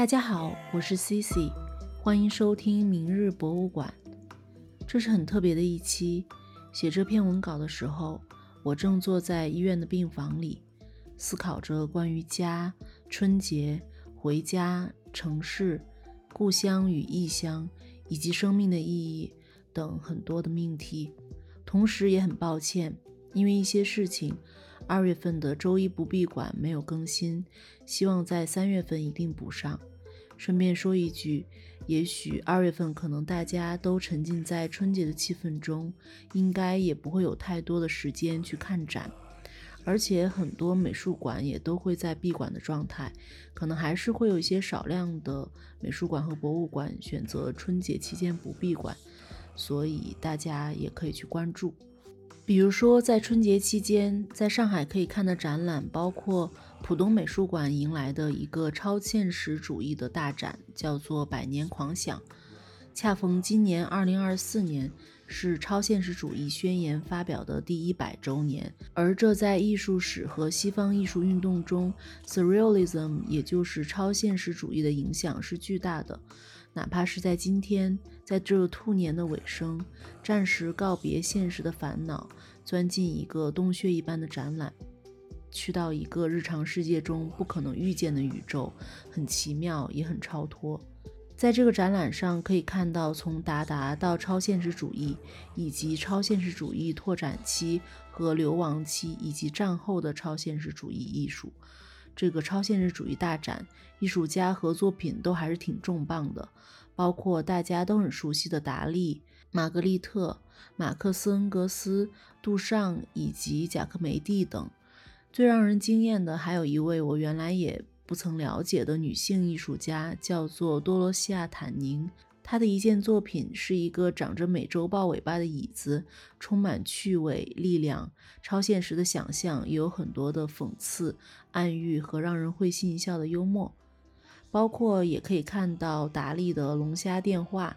大家好，我是 Cici，欢迎收听明日博物馆。这是很特别的一期。写这篇文稿的时候，我正坐在医院的病房里，思考着关于家、春节、回家、城市、故乡与异乡，以及生命的意义等很多的命题。同时也很抱歉，因为一些事情，二月份的周一不闭馆没有更新，希望在三月份一定补上。顺便说一句，也许二月份可能大家都沉浸在春节的气氛中，应该也不会有太多的时间去看展，而且很多美术馆也都会在闭馆的状态，可能还是会有一些少量的美术馆和博物馆选择春节期间不闭馆。所以大家也可以去关注，比如说在春节期间，在上海可以看的展览，包括浦东美术馆迎来的一个超现实主义的大展，叫做《百年狂想》，恰逢今年二零二四年是超现实主义宣言发表的第一百周年，而这在艺术史和西方艺术运动中，surrealism 也就是超现实主义的影响是巨大的。哪怕是在今天，在这兔年的尾声，暂时告别现实的烦恼，钻进一个洞穴一般的展览，去到一个日常世界中不可能遇见的宇宙，很奇妙，也很超脱。在这个展览上，可以看到从达达到超现实主义，以及超现实主义拓展期和流亡期，以及战后的超现实主义艺术。这个超现实主义大展，艺术家和作品都还是挺重磅的，包括大家都很熟悉的达利、玛格丽特、马克思恩格斯、杜尚以及贾科梅蒂等。最让人惊艳的还有一位我原来也不曾了解的女性艺术家，叫做多罗西亚·坦宁。她的一件作品是一个长着美洲豹尾巴的椅子，充满趣味、力量、超现实的想象，也有很多的讽刺、暗喻和让人会心一笑的幽默。包括也可以看到达利的《龙虾电话》。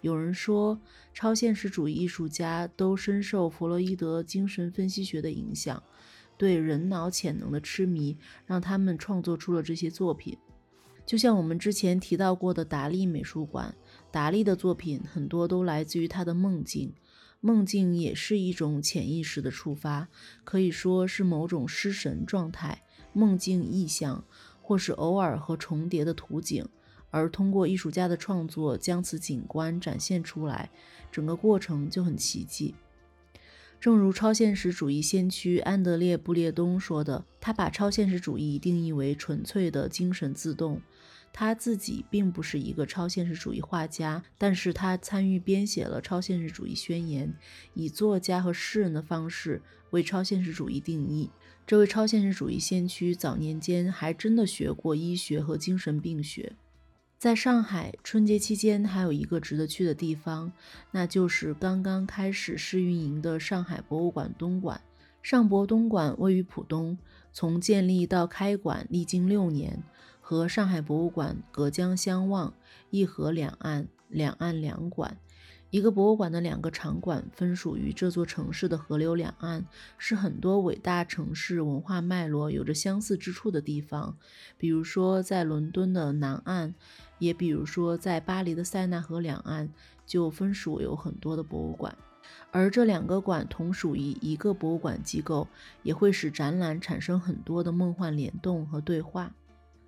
有人说，超现实主义艺术家都深受弗洛伊德精神分析学的影响，对人脑潜能的痴迷让他们创作出了这些作品。就像我们之前提到过的达利美术馆。达利的作品很多都来自于他的梦境，梦境也是一种潜意识的触发，可以说是某种失神状态、梦境意象，或是偶尔和重叠的图景，而通过艺术家的创作将此景观展现出来，整个过程就很奇迹。正如超现实主义先驱安德烈·布列东说的，他把超现实主义定义为纯粹的精神自动。他自己并不是一个超现实主义画家，但是他参与编写了超现实主义宣言，以作家和诗人的方式为超现实主义定义。这位超现实主义先驱早年间还真的学过医学和精神病学。在上海春节期间，还有一个值得去的地方，那就是刚刚开始试运营的上海博物馆东馆。上博东馆位于浦东，从建立到开馆历经六年。和上海博物馆隔江相望，一河两岸，两岸两馆。一个博物馆的两个场馆分属于这座城市的河流两岸，是很多伟大城市文化脉络有着相似之处的地方。比如说，在伦敦的南岸，也比如说在巴黎的塞纳河两岸，就分属有很多的博物馆。而这两个馆同属于一个博物馆机构，也会使展览产生很多的梦幻联动和对话。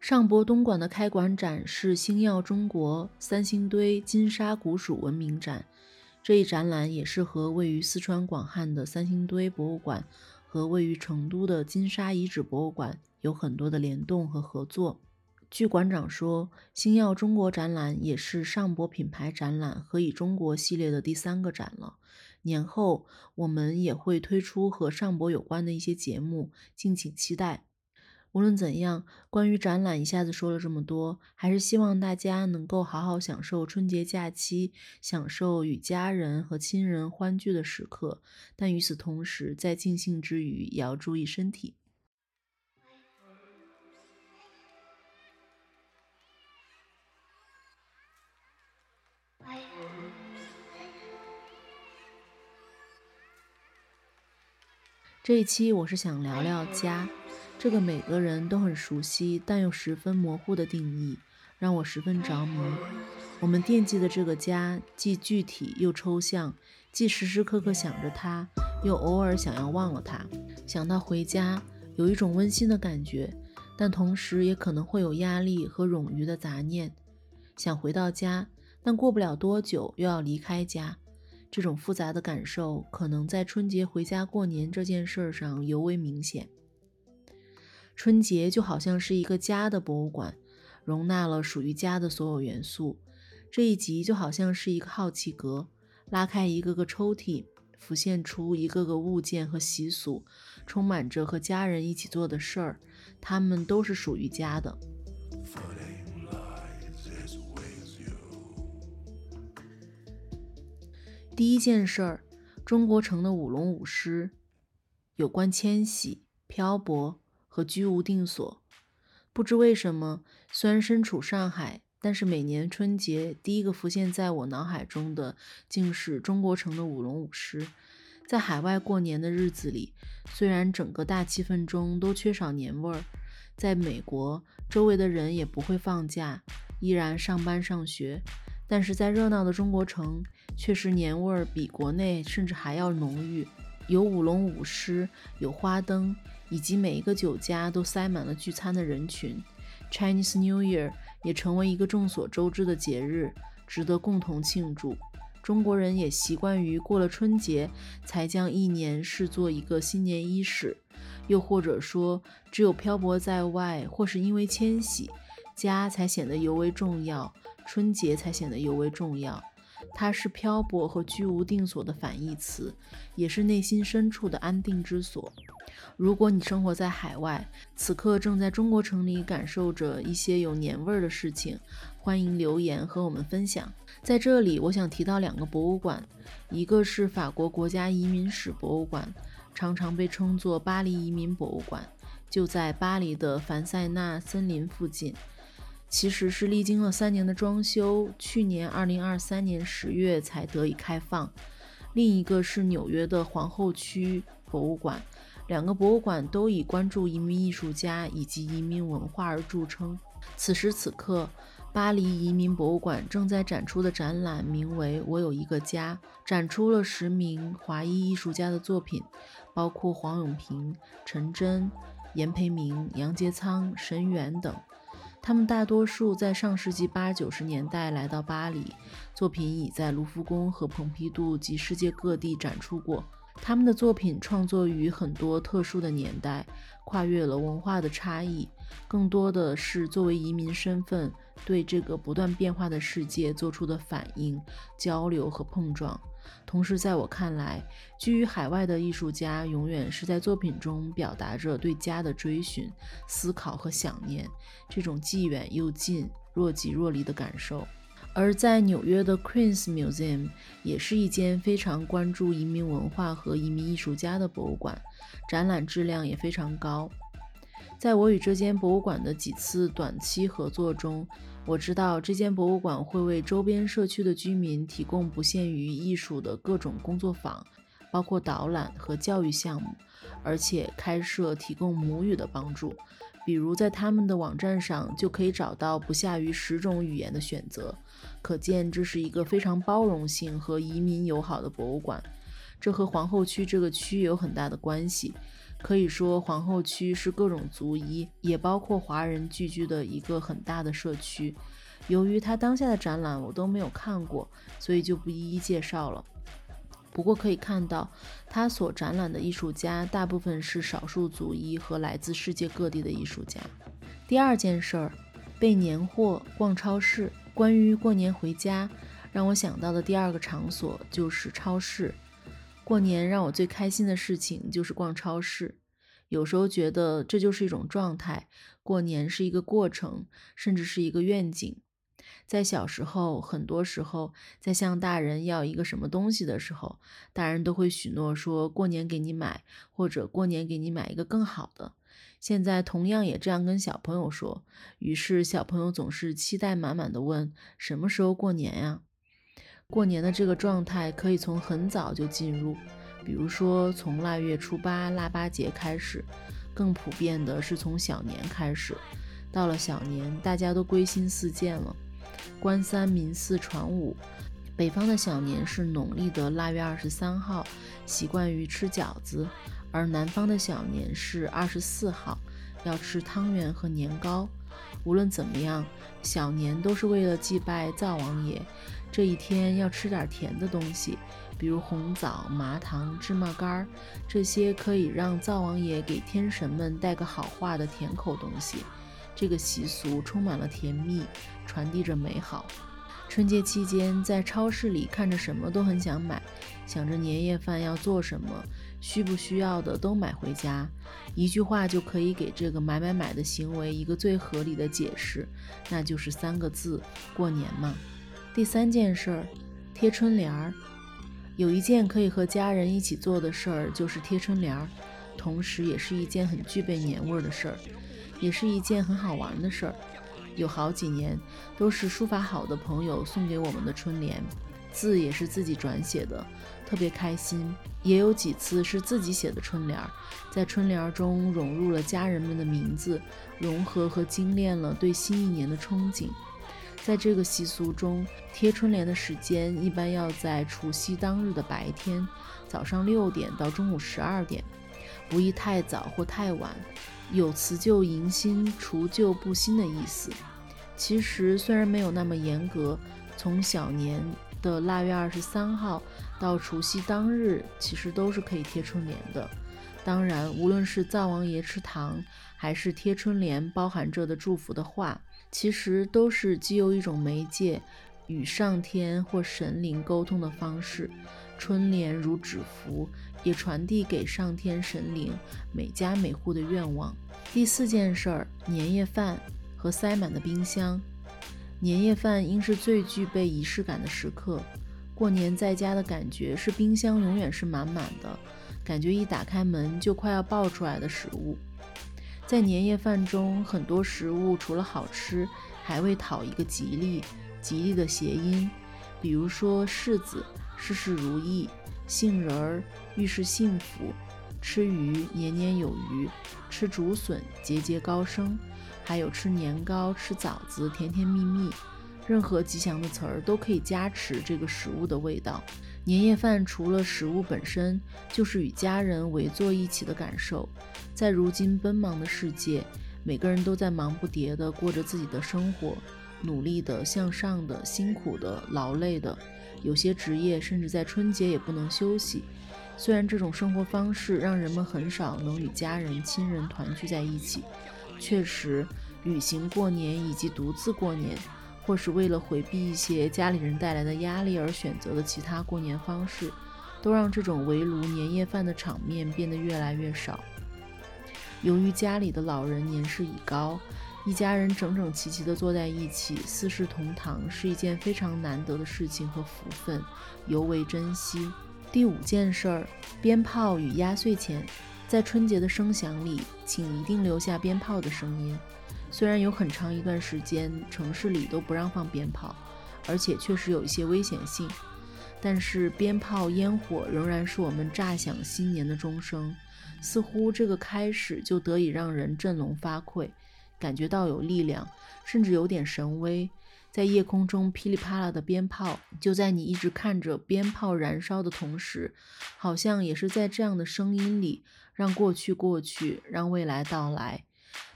上博东馆的开馆展是星耀中国三星堆金沙古蜀文明展，这一展览也是和位于四川广汉的三星堆博物馆和位于成都的金沙遗址博物馆有很多的联动和合作。据馆长说，星耀中国展览也是上博品牌展览和以中国系列的第三个展了。年后我们也会推出和上博有关的一些节目，敬请期待。无论怎样，关于展览一下子说了这么多，还是希望大家能够好好享受春节假期，享受与家人和亲人欢聚的时刻。但与此同时，在尽兴之余，也要注意身体。这一期我是想聊聊家，这个每个人都很熟悉但又十分模糊的定义，让我十分着迷。我们惦记的这个家，既具体又抽象，既时时刻刻想着它，又偶尔想要忘了它。想到回家，有一种温馨的感觉，但同时也可能会有压力和冗余的杂念。想回到家，但过不了多久又要离开家。这种复杂的感受，可能在春节回家过年这件事上尤为明显。春节就好像是一个家的博物馆，容纳了属于家的所有元素。这一集就好像是一个好奇格，拉开一个个抽屉，浮现出一个个物件和习俗，充满着和家人一起做的事儿，它们都是属于家的。第一件事儿，中国城的舞龙舞狮，有关迁徙、漂泊和居无定所。不知为什么，虽然身处上海，但是每年春节第一个浮现在我脑海中的，竟是中国城的舞龙舞狮。在海外过年的日子里，虽然整个大气氛中都缺少年味儿，在美国，周围的人也不会放假，依然上班上学。但是在热闹的中国城，确实年味儿比国内甚至还要浓郁。有舞龙舞狮，有花灯，以及每一个酒家都塞满了聚餐的人群。Chinese New Year 也成为一个众所周知的节日，值得共同庆祝。中国人也习惯于过了春节才将一年视作一个新年伊始，又或者说，只有漂泊在外或是因为迁徙，家才显得尤为重要。春节才显得尤为重要，它是漂泊和居无定所的反义词，也是内心深处的安定之所。如果你生活在海外，此刻正在中国城里感受着一些有年味儿的事情，欢迎留言和我们分享。在这里，我想提到两个博物馆，一个是法国国家移民史博物馆，常常被称作巴黎移民博物馆，就在巴黎的凡塞纳森林附近。其实是历经了三年的装修，去年二零二三年十月才得以开放。另一个是纽约的皇后区博物馆，两个博物馆都以关注移民艺术家以及移民文化而著称。此时此刻，巴黎移民博物馆正在展出的展览名为《我有一个家》，展出了十名华裔艺术家的作品，包括黄永平、陈真、严培明、杨洁仓、沈远等。他们大多数在上世纪八九十年代来到巴黎，作品已在卢浮宫和蓬皮杜及世界各地展出过。他们的作品创作于很多特殊的年代，跨越了文化的差异，更多的是作为移民身份对这个不断变化的世界做出的反应、交流和碰撞。同时，在我看来，居于海外的艺术家永远是在作品中表达着对家的追寻、思考和想念，这种既远又近、若即若离的感受。而在纽约的 Queen's Museum 也是一间非常关注移民文化和移民艺术家的博物馆，展览质量也非常高。在我与这间博物馆的几次短期合作中，我知道这间博物馆会为周边社区的居民提供不限于艺术的各种工作坊，包括导览和教育项目，而且开设提供母语的帮助。比如在他们的网站上就可以找到不下于十种语言的选择，可见这是一个非常包容性和移民友好的博物馆。这和皇后区这个区有很大的关系。可以说，皇后区是各种族裔，也包括华人聚居的一个很大的社区。由于他当下的展览我都没有看过，所以就不一一介绍了。不过可以看到，他所展览的艺术家大部分是少数族裔和来自世界各地的艺术家。第二件事儿，备年货、逛超市。关于过年回家，让我想到的第二个场所就是超市。过年让我最开心的事情就是逛超市。有时候觉得这就是一种状态，过年是一个过程，甚至是一个愿景。在小时候，很多时候在向大人要一个什么东西的时候，大人都会许诺说过年给你买，或者过年给你买一个更好的。现在同样也这样跟小朋友说，于是小朋友总是期待满满的问什么时候过年呀？过年的这个状态可以从很早就进入。比如说，从腊月初八腊八节开始，更普遍的是从小年开始。到了小年，大家都归心似箭了，官三民四传五。北方的小年是农历的腊月二十三号，习惯于吃饺子；而南方的小年是二十四号，要吃汤圆和年糕。无论怎么样，小年都是为了祭拜灶王爷，这一天要吃点甜的东西。比如红枣、麻糖、芝麻干儿，这些可以让灶王爷给天神们带个好话的甜口东西。这个习俗充满了甜蜜，传递着美好。春节期间，在超市里看着什么都很想买，想着年夜饭要做什么，需不需要的都买回家。一句话就可以给这个买买买的行为一个最合理的解释，那就是三个字：过年嘛。第三件事儿，贴春联儿。有一件可以和家人一起做的事儿，就是贴春联儿，同时也是一件很具备年味儿的事儿，也是一件很好玩的事儿。有好几年都是书法好的朋友送给我们的春联，字也是自己转写的，特别开心。也有几次是自己写的春联儿，在春联儿中融入了家人们的名字，融合和精炼了对新一年的憧憬。在这个习俗中，贴春联的时间一般要在除夕当日的白天，早上六点到中午十二点，不宜太早或太晚，有辞旧迎新、除旧布新的意思。其实虽然没有那么严格，从小年的腊月二十三号到除夕当日，其实都是可以贴春联的。当然，无论是灶王爷吃糖，还是贴春联包含着的祝福的话。其实都是既有一种媒介，与上天或神灵沟通的方式。春联如纸符，也传递给上天神灵每家每户的愿望。第四件事儿，年夜饭和塞满的冰箱。年夜饭应是最具备仪式感的时刻。过年在家的感觉是冰箱永远是满满的，感觉一打开门就快要爆出来的食物。在年夜饭中，很多食物除了好吃，还会讨一个吉利，吉利的谐音。比如说柿子，事事如意；杏仁儿，预示幸福；吃鱼，年年有余；吃竹笋，节节高升；还有吃年糕、吃枣子，甜甜蜜蜜。任何吉祥的词儿都可以加持这个食物的味道。年夜饭除了食物本身，就是与家人围坐一起的感受。在如今奔忙的世界，每个人都在忙不迭地过着自己的生活，努力的、向上的、辛苦的、劳累的。有些职业甚至在春节也不能休息。虽然这种生活方式让人们很少能与家人、亲人团聚在一起，确实，旅行过年以及独自过年。或是为了回避一些家里人带来的压力而选择的其他过年方式，都让这种围炉年夜饭的场面变得越来越少。由于家里的老人年事已高，一家人整整齐齐地坐在一起，四世同堂是一件非常难得的事情和福分，尤为珍惜。第五件事儿，鞭炮与压岁钱，在春节的声响里，请一定留下鞭炮的声音。虽然有很长一段时间城市里都不让放鞭炮，而且确实有一些危险性，但是鞭炮烟火仍然是我们炸响新年的钟声。似乎这个开始就得以让人振聋发聩，感觉到有力量，甚至有点神威。在夜空中噼里啪啦的鞭炮，就在你一直看着鞭炮燃烧的同时，好像也是在这样的声音里，让过去过去，让未来到来。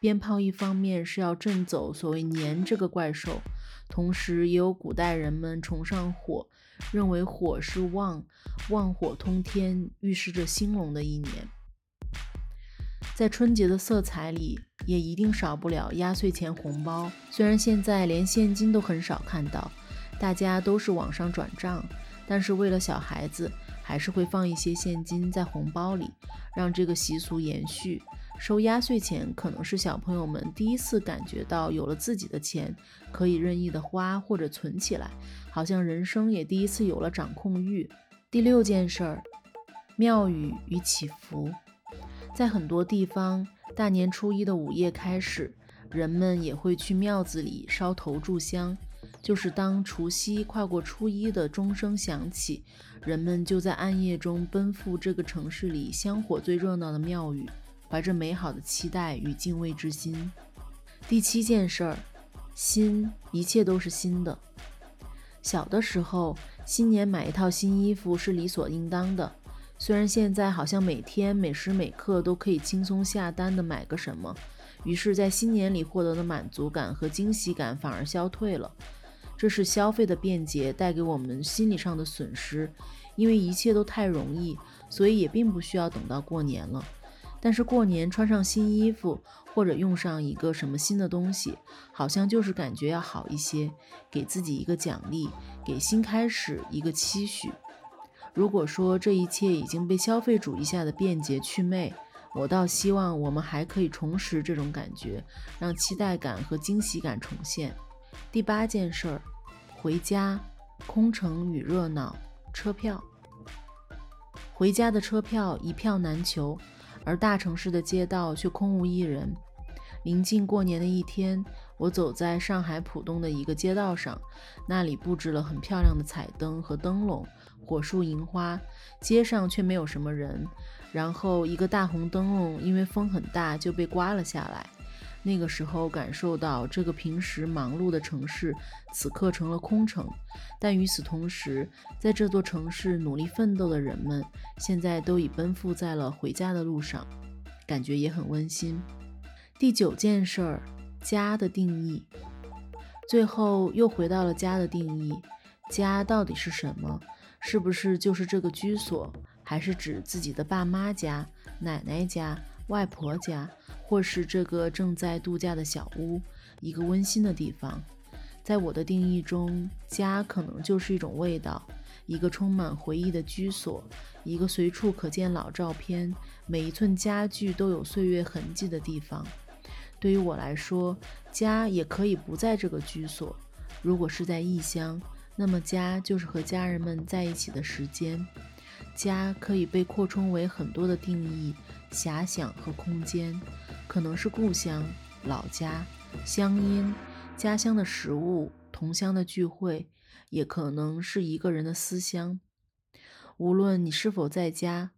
鞭炮一方面是要震走所谓年这个怪兽，同时也有古代人们崇尚火，认为火是旺，旺火通天，预示着兴隆的一年。在春节的色彩里，也一定少不了压岁钱红包。虽然现在连现金都很少看到，大家都是网上转账，但是为了小孩子，还是会放一些现金在红包里，让这个习俗延续。收压岁钱可能是小朋友们第一次感觉到有了自己的钱可以任意的花或者存起来，好像人生也第一次有了掌控欲。第六件事儿，庙宇与祈福。在很多地方，大年初一的午夜开始，人们也会去庙子里烧头炷香。就是当除夕跨过初一的钟声响起，人们就在暗夜中奔赴这个城市里香火最热闹的庙宇。怀着美好的期待与敬畏之心。第七件事儿，新，一切都是新的。小的时候，新年买一套新衣服是理所应当的。虽然现在好像每天每时每刻都可以轻松下单的买个什么，于是，在新年里获得的满足感和惊喜感反而消退了。这是消费的便捷带给我们心理上的损失，因为一切都太容易，所以也并不需要等到过年了。但是过年穿上新衣服，或者用上一个什么新的东西，好像就是感觉要好一些，给自己一个奖励，给新开始一个期许。如果说这一切已经被消费主义下的便捷祛魅，我倒希望我们还可以重拾这种感觉，让期待感和惊喜感重现。第八件事儿，回家，空城与热闹，车票，回家的车票一票难求。而大城市的街道却空无一人。临近过年的一天，我走在上海浦东的一个街道上，那里布置了很漂亮的彩灯和灯笼、火树银花，街上却没有什么人。然后，一个大红灯笼因为风很大就被刮了下来。那个时候，感受到这个平时忙碌的城市，此刻成了空城。但与此同时，在这座城市努力奋斗的人们，现在都已奔赴在了回家的路上，感觉也很温馨。第九件事儿，家的定义。最后又回到了家的定义，家到底是什么？是不是就是这个居所，还是指自己的爸妈家、奶奶家、外婆家？或是这个正在度假的小屋，一个温馨的地方。在我的定义中，家可能就是一种味道，一个充满回忆的居所，一个随处可见老照片、每一寸家具都有岁月痕迹的地方。对于我来说，家也可以不在这个居所。如果是在异乡，那么家就是和家人们在一起的时间。家可以被扩充为很多的定义、遐想和空间。可能是故乡、老家、乡音、家乡的食物、同乡的聚会，也可能是一个人的思乡。无论你是否在家，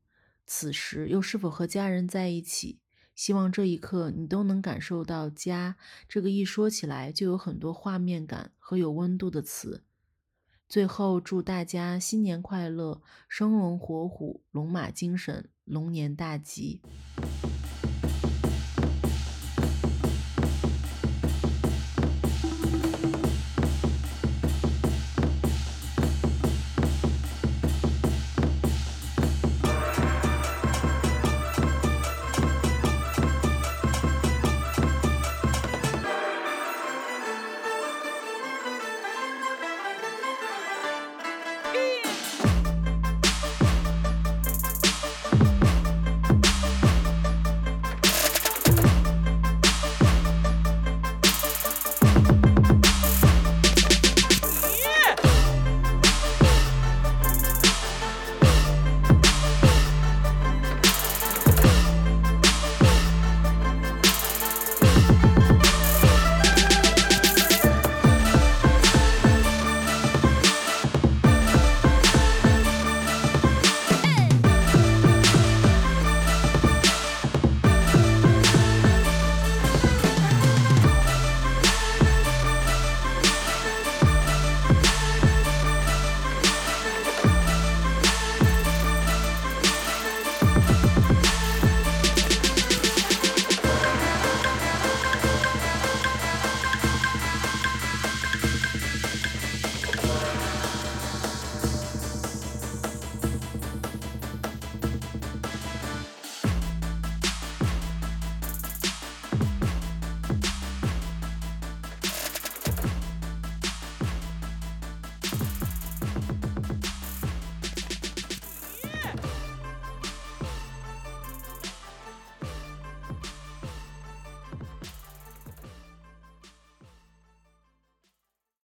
此时又是否和家人在一起，希望这一刻你都能感受到“家”这个一说起来就有很多画面感和有温度的词。最后，祝大家新年快乐，生龙活虎，龙马精神，龙年大吉。